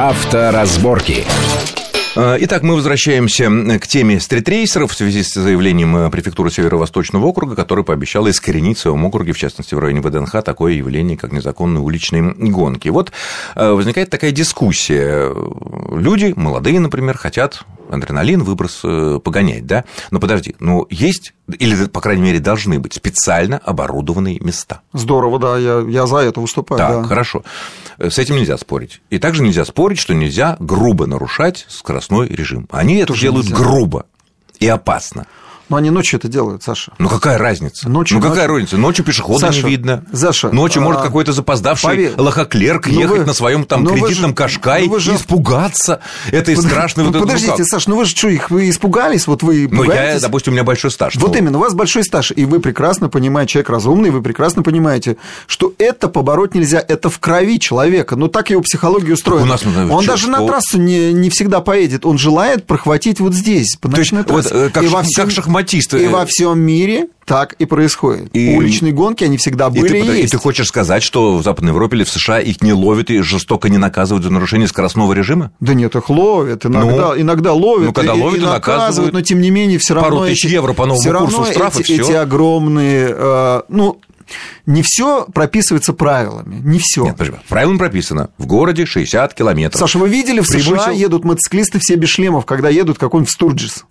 Авторазборки. Э, итак, мы возвращаемся к теме стритрейсеров в связи с заявлением э, префектуры Северо-Восточного округа, которая пообещала искоренить в своем округе, в частности, в районе ВДНХ, такое явление, как незаконные уличные гонки. Вот э, возникает такая дискуссия. Люди, молодые, например, хотят адреналин, выброс погонять, да? Но подожди, ну есть, или, по крайней мере, должны быть специально оборудованные места. Здорово, да, я, я за это выступаю. Так, да. хорошо. С этим нельзя спорить. И также нельзя спорить, что нельзя грубо нарушать скоростной режим. Они это Тоже делают нельзя. грубо и опасно. Но они ночью это делают, Саша. Ну какая разница? Ночью- ну какая ночью- разница? Ночью пешехода Саша, не видно. Саша, Ночью может а, какой-то запоздавший поверь- лохоклерк Ну ехать вы- на своем там ну кредитном же- кашкае ну же- и испугаться этой Под- страшной вот ну Подождите, как? Саш, ну вы же что, их вы испугались? Вот вы Ну, я, допустим, у меня большой стаж. Вот Ну, именно, у вас большой стаж, и вы прекрасно понимаете, человек разумный, вы прекрасно понимаете, что это побороть нельзя, это в крови человека, ну так его психология устроена. у нас, ну, он чё, даже что? на трассу не, не всегда поедет, он желает прохватить вот здесь, по ночной вот, трассе. э, как И ш- во как шахматист, И во всем мире так и происходит. И- Уличные гонки, они всегда И были ты, и, подожди, и есть. ты хочешь сказать, что в Западной Европе или в США их не ловят и жестоко не наказывают за нарушение скоростного режима? Да нет, их ловят, иногда, Ну, иногда ловят, ну, когда и, ловят, и и наказывают, наказывают. но тем не менее все равно Пару тысяч эти- евро по новому всё курсу равно штрафа, эти, всё. эти огромные, э, ну не все прописывается правилами, не все. Нет, подожди, правильно прописано. В городе 60 километров. Саша, вы видели в США Превысил- едут мотоциклисты все без шлемов, когда едут какой-нибудь в Стурджис?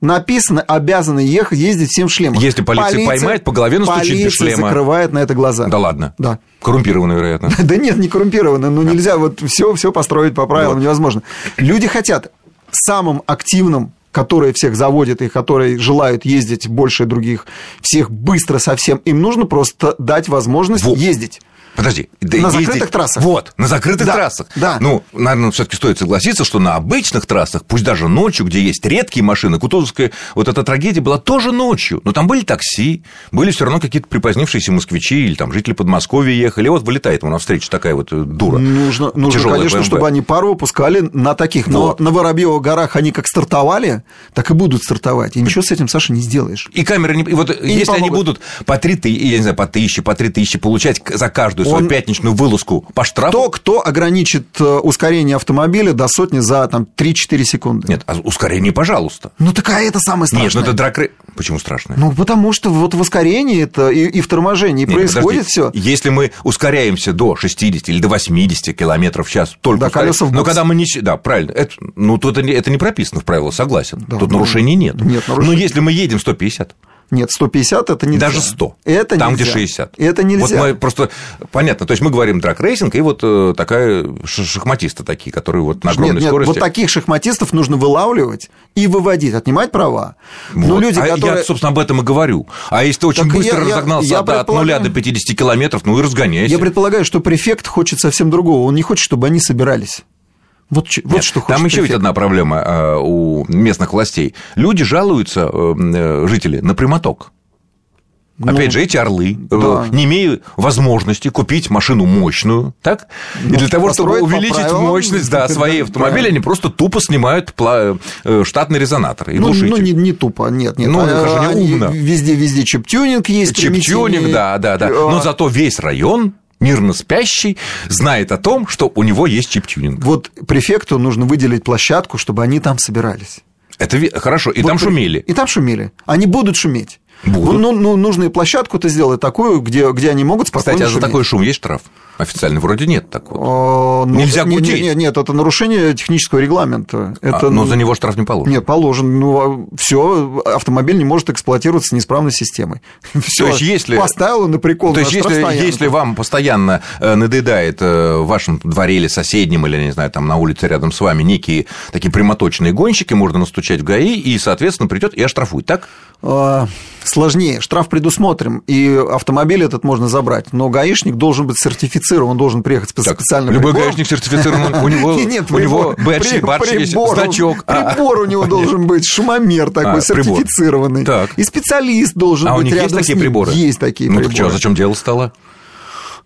Написано, обязаны ехать, ездить всем в шлемах. Если полиция поймает, по голове настучит без полиция шлема. закрывает на это глаза. Да ладно. Да. Коррумпированный, вероятно. Да нет, не коррумпированно, ну нельзя вот все, все построить по правилам, Вот. невозможно. Люди хотят самым активным которые всех заводят и которые желают ездить больше других, всех быстро совсем, им нужно просто дать возможность Во. ездить. Подожди. да На ездить- закрытых трассах. Вот, на закрытых Да, трассах. да. Ну, наверное, все-таки стоит согласиться, что на обычных трассах, пусть даже ночью, где есть редкие машины, Кутузовская вот эта трагедия была тоже ночью. Но там были такси, были все равно какие-то припозднившиеся москвичи или там жители Подмосковья ехали. И вот вылетает ему навстречу такая вот э, дура. Нужно, нужно конечно, BMW. чтобы они пару выпускали на таких. Но Вот. на Воробьевых горах они как стартовали, так и будут стартовать. И ничего с этим, Саша, не сделаешь. И камеры не... и вот не если они помогут. будут по 3 тысячи, я не знаю, по тысяче, по 3 тысячи получать за каждую свою Он- пятничную вылазку по штрафу... Кто, кто ограничит э, ускорение автомобиля до сотни за там, 3-4 секунды? Нет, а ускорение, пожалуйста. Ну, такая это самое страшное. Нет, ну это дракры... Почему страшное? Ну, потому что вот в ускорении это и, и в торможении Нет, происходит все. Если мы ускоряемся до 60 или до 80 километров в час, только Да, ускоряем- колеса в Но бокс. когда мы не... Да, правильно. Это, ну, тут это не- прописано в правилах, согласен. Да, тут ну, нарушений нет. нет Но нарушений. если мы едем 150, Нет, 150 это нельзя. даже 100, Это там, нельзя. где 60. Это нельзя. Вот мы просто... Понятно, то есть мы говорим драг-рейсинг, и вот э, такая шахматисты такие, которые вот на огромной нет, нет, скорости... вот таких шахматистов нужно вылавливать и выводить, отнимать права. Но Вот. люди, а которые... Я, собственно, об этом и говорю. А если ты очень Так быстро я- я- разогнался я от- от нуля предполагаю- до 50 километров, ну и разгоняйся. Я предполагаю, что префект хочет совсем другого. Он не хочет, чтобы они собирались. Вот, вот Нет, что Там еще ведь одна проблема э, у местных властей. Люди жалуются, э, э, жители, на прямоток. Ну, Опять же, эти орлы, э, да. не имея возможности купить машину мощную, так? и Ну, для того, чтобы увеличить правилам, мощность да, да, своей автомобиля, правильно. они просто тупо снимают штатный резонатор и Ну, глушитель. ну, не, не тупо, нет, нет. Ну, А, это же не умно. Везде, везде чип-тюнинг есть. Чип-тюнинг, да, да, да. А, Но зато весь район, мирно спящий, знает о том, что у него есть чип-тюнинг. Вот префекту нужно выделить площадку, чтобы они там собирались. Это хорошо, и Вот там при- шумели. И там шумели. Они будут шуметь. Будут. Ну, ну, нужно и площадку-то сделать такую, где, где они могут спокойно Кстати, а за шуметь. такой шум есть штраф? Официально вроде нет такого. А, ну, Нельзя не- гудеть. не- не- Нет, это нарушение технического регламента. Это, А, но ну, за него штраф не положен. Нет, положен. Ну, все, автомобиль не может эксплуатироваться с неисправной системой. Все, есть, если- поставил на прикол То есть, если, если вам постоянно э, надоедает э, в вашем дворе или соседнем, или, не знаю, там на улице рядом с вами некие такие прямоточные гонщики, можно настучать в ГАИ, и, соответственно, придет и оштрафует, так? А, Сложнее. Штраф предусмотрим, и автомобиль этот можно забрать. Но гаишник должен быть сертифицирован, он должен приехать с Так, специальным любой прибором. гаишник сертифицирован, у него, Нет, у него бэдж, есть, значок. А, Прибор у него должен быть, шумомер такой, А, сертифицированный. И специалист должен А быть есть рядом с такие ним. приборы? Есть такие Ну приборы. так что, зачем дело стало?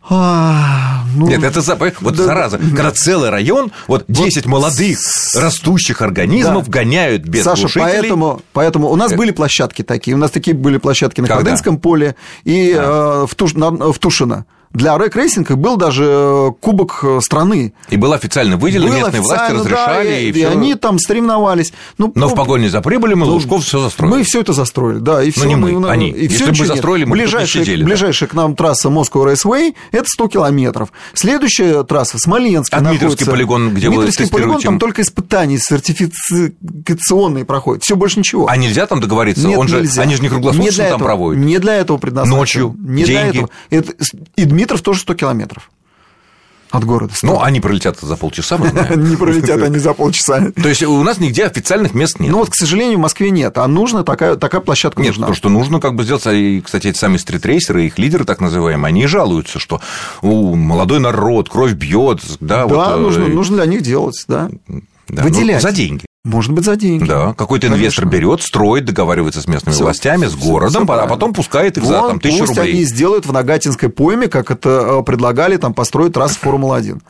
А, ну, Нет, это за- вот да, зараза, когда целый район, вот 10 молодых растущих организмов Да. гоняют без Саша, глушителей. поэтому, поэтому у нас Э. были площадки такие. У нас такие были площадки на Когда? Ходынском поле и э, в, Туш- на- в Тушино. Для рэк-рейсинга был даже э, кубок э, страны. И был официально выделен, Был местные власти официально, разрешали. да, и, и и всё. они там соревновались. Ну, Но ну, в погоне за прибылью мы ну, Лужков все застроили. Мы все это застроили, да. И все, не мы, они. И Если всё бы нет. застроили, мы не ближайшая, сидели, да. ближайшая к нам трасса Moscow Raceway – это 100 километров. Следующая трасса в Смоленске А находится. полигон, где вы Дмитровский полигон, там только испытания сертификационные проходят. Все больше ничего. А нельзя там договориться? Нет, Он же, нельзя. Они же не круглосуточно для там этого, проводят. Не для этого предназначено. Ночью, Не для деньги. этого. Это- и Дмитров тоже 100 километров от города. Ну, они пролетят за полчаса, не пролетят они за полчаса. То есть у нас нигде официальных мест нет. Ну вот, к сожалению, в Москве нет, а нужна такая, такая площадка Нет, нужна. то, что нужно как бы сделать, и, кстати, эти сами стритрейсеры, их лидеры так называемые, они жалуются, что у, молодой народ, кровь бьет, да, Да, вот, э, нужно, нужно для них делать, да. да, ну, выделять. за деньги. Может быть, за деньги. Да, какой-то инвестор берет, строит, договаривается с местными Всё, властями, с городом, всё а потом пускает их за Вон, там, тысячу пусть рублей. они сделают в Нагатинской пойме, как это э, предлагали, там построить трассу Формула-1.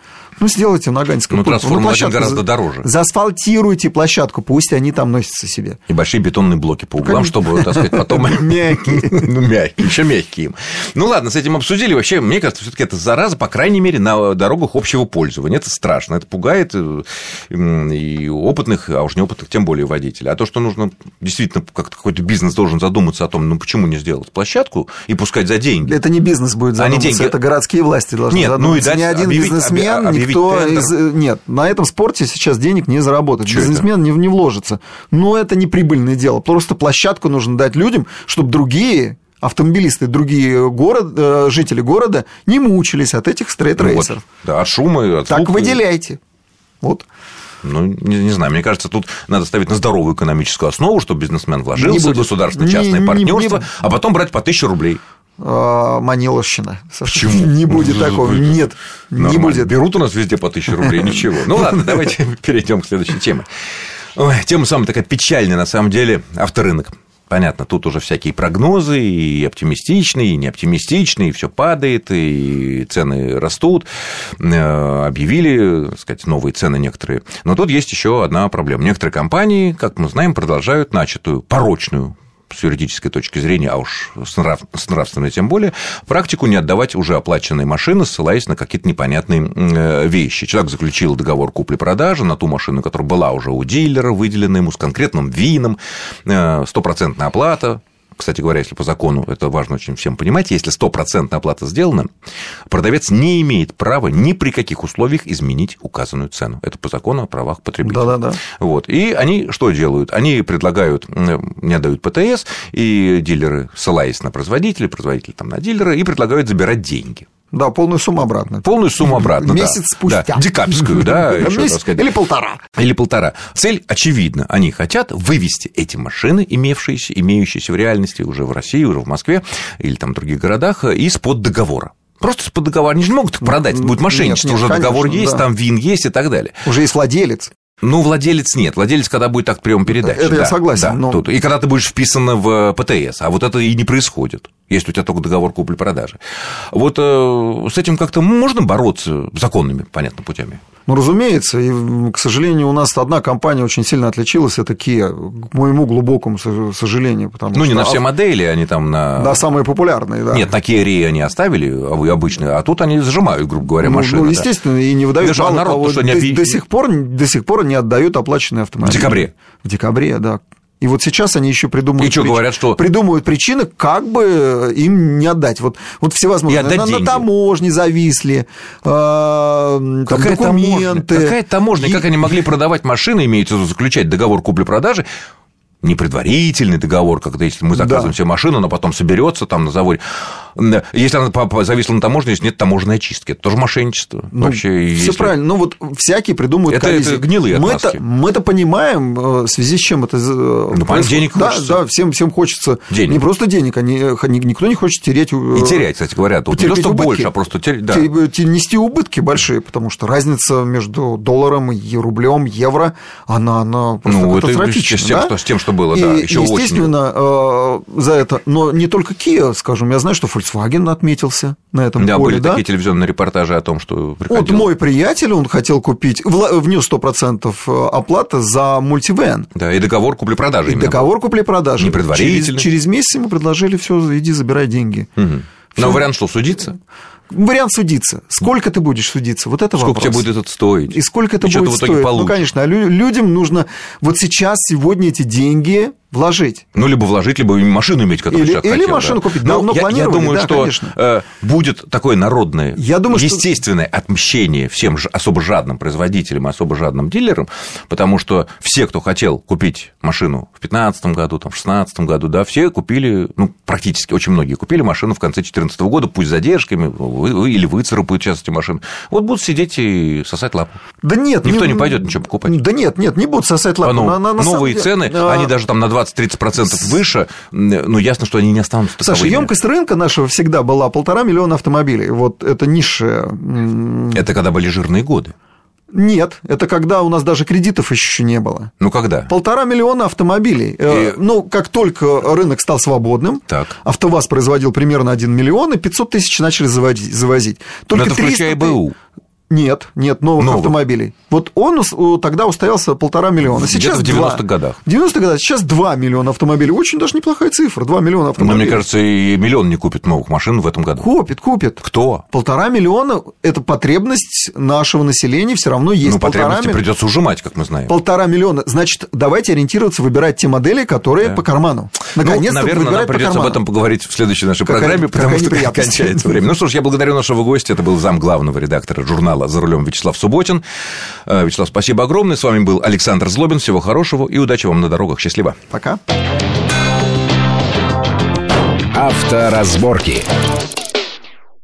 Ну, сделайте в Нагатинской Ну, трасса Формула-1 площадку гораздо дороже. Заасфальтируйте площадку, пусть они там носятся себе. И большие бетонные блоки по углам, чтобы, так сказать, потом... Мягкие. Ну, мягкие, еще мягкие им. Ну, ладно, с этим обсудили. Вообще, мне кажется, все таки это зараза, по крайней мере, на дорогах общего пользования. Это страшно, это пугает э, и опытных, а уж неопытных, тем более водителей. А то, что нужно действительно, как-то какой-то бизнес должен задуматься о том, ну, почему не сделать площадку и пускать за деньги. Это не бизнес будет задуматься, деньги- это городские власти должны Нет, ну и дать- Ни один объявить- бизнесмен, объявить никто из... э, Нет, на этом спорте сейчас денег не заработает. Чё это? Бизнесмен не, не вложится. Но это не прибыльное дело. Просто площадку нужно дать людям, чтобы другие автомобилисты, другие город, э, жители города не мучились от этих Ну, вот, стрейт-рейсеров. да, от шума, и от так звука. выделяйте. Вот. Ну, не, не знаю, мне кажется, тут надо ставить на здоровую экономическую основу, чтобы бизнесмен вложился Не в будет. государственно-частное Не- не- партнерство, не- а потом брать по тысяче рублей. А, Маниловщина. Почему? Не будет такого. Нет, не Нормально. будет. Берут у нас везде по тысяче рублей, ничего. Ну ладно, давайте перейдем к следующей теме. Ой, тема самая такая печальная, на самом деле, авторынок. Понятно, тут уже всякие прогнозы, и оптимистичные, и неоптимистичные, и все падает, и цены растут. Э, Объявили, так сказать, новые цены некоторые. Но тут есть еще одна проблема. Некоторые компании, как мы знаем, продолжают начатую порочную с юридической точки зрения, а уж с, нрав... с нравственной тем более, практику не отдавать уже оплаченные машины, ссылаясь на какие-то непонятные э, вещи. Человек заключил договор купли-продажи на ту машину, которая была уже у дилера, выделена ему с конкретным ВИНом, э, стопроцентная оплата, кстати говоря, если по закону, это важно очень всем понимать, если стопроцентная оплата сделана, продавец не имеет права ни при каких условиях изменить указанную цену. Это по закону о правах потребителя. Да-да-да. Вот. И они что делают? Они предлагают, не отдают ПТС, и дилеры, ссылаясь на производителя, производитель там на дилера, и предлагают забирать деньги. Да, полную сумму обратно. Полную сумму обратно. да. Месяц спустя. Да, декабрьскую, да, так Месяц сказать. Или полтора. Или полтора. Цель очевидна. Они хотят вывести эти машины, имевшиеся, имеющиеся в реальности уже в России, уже в Москве или там в других городах, из-под договора. Просто из-под договора. Они же не могут их продать. Это будет Нет, мошенничество. нет, уже договор конечно, есть, да. там ВИН есть и так далее. Уже есть владелец. Ну, владелец нет. Владелец, когда будет так прием передачи. Это я да, согласен, да, но- тут. И когда ты будешь вписан в ПТС. А вот это и не происходит. Если у тебя только договор купли-продажи. Вот э, с этим как-то можно бороться законными, понятно, путями. Ну, разумеется, и, к сожалению, у нас одна компания очень сильно отличилась, это Kia, к моему глубокому со- сожалению. Потому Ну, не что на все модели, они там на... Да, самые популярные, да. Нет, на Kia Rio они оставили, а вы обычные, а тут они зажимают, грубо говоря, ну, машины. ну, да. естественно, и не выдают Даже, народ-то того, что, не до, объ- до сих пор, до сих пор не отдают оплаченные автомобили. В декабре? В декабре, да. И вот сейчас они еще придумывают, И что, говорят, что- придумывают причины, как бы им не отдать. Вот, вот всевозможные на, на таможне зависли, э, там Какая таможня? документы. Какая таможня? И- Как они могли продавать машины, имеется в виду заключать договор купли-продажи, не предварительный договор, когда если мы заказываем Да. себе машину, она потом соберется там на заводе. Если она зависла на таможне, если нет таможенной очистки, это тоже мошенничество. Ну, Вообще, все если- правильно. Ну, вот всякие придумывают Это- коллизии. это гнилые мы-то, отмазки. мы-то понимаем, э, в связи с чем это понятно, происходит. Ну, денег да, хочется. Да, всем, всем хочется Денег. не просто денег, они, ни- никто не хочет терять... э, И терять, кстати говоря, тут не то, что убытки. больше, а просто терять. Да. Нести убытки большие, потому что разница между долларом и рублем, евро, она, она просто Ну, это катастрофична. с тем, да? что- с тем, что было, И, да, еще осенью. естественно, э, за это, но не только Kia, скажем, я знаю, что Volkswagen отметился на этом Да, поле, были да? такие телевизионные репортажи о том, что Вот приходило. мой приятель, он хотел купить, внес 100% оплаты за мультивен. Да, и договор купли-продажи И договор купли-продажи. Не предварительный. Через, через месяц ему предложили все, иди забирай деньги. Мгм. Но вариант что, судиться? Вариант судиться. Сколько ты будешь судиться? Вот это сколько вопрос. тебе будет это стоить? И сколько это будет стоить? Ну, конечно, а людям нужно вот сейчас, сегодня эти деньги вложить. Ну, либо вложить, либо машину иметь, которую или, человек Или хотел, машину да. купить. Но Давно я, я думаю, да, что конечно. э, будет такое народное, я думаю, естественное что... отмщение всем особо жадным производителям и особо жадным дилерам, потому что все, кто хотел купить машину в 2015 году, там, в 2016 году, да, все купили, ну, практически, очень многие купили машину в конце 2014 года, пусть с задержками, или выцарапают сейчас эти машины. Вот будут сидеть и сосать лапу. Да нет. Никто не, не пойдет ничего покупать. Да нет, нет, не будут сосать лапу. А ну, на, на, на новые цены, а... они даже там на 20-30% выше, ну, ясно, что они не останутся таковыми. Саша, емкость рынка нашего всегда была полтора миллиона автомобилей. Вот это низшая... Это когда были жирные годы. Нет, это когда у нас даже кредитов еще не было. Ну когда? Полтора миллиона автомобилей. И... Ну, как только рынок стал свободным, так. АвтоВАЗ производил примерно 1 миллион, и 500 тысяч начали завозить. Только Но это 300 включая БУ. Нет, нет новых, новых автомобилей. Вот он тогда устоялся полтора миллиона. Сейчас в 90-х годах. В 90-х годах. Сейчас 2 миллиона автомобилей. Очень даже неплохая цифра. 2 миллиона автомобилей. Но мне кажется, и миллион не купит новых машин в этом году. Купит, купит. Кто? Полтора миллиона – это потребность нашего населения все равно есть. Ну, потребности милли... придется ужимать, как мы знаем. Полтора миллиона. Значит, давайте ориентироваться, выбирать те модели, которые да. по карману. Наконец-то ну, наверное, нам придется об этом поговорить в следующей нашей как программе, потому что кончается время. Ну что ж, я благодарю нашего гостя. Это был зам главного редактора журнала «За рулем» Вячеслав Субботин. Вячеслав, спасибо огромное. С вами был Александр Злобин. Всего хорошего и удачи вам на дорогах. Счастливо. Пока. Авторазборки.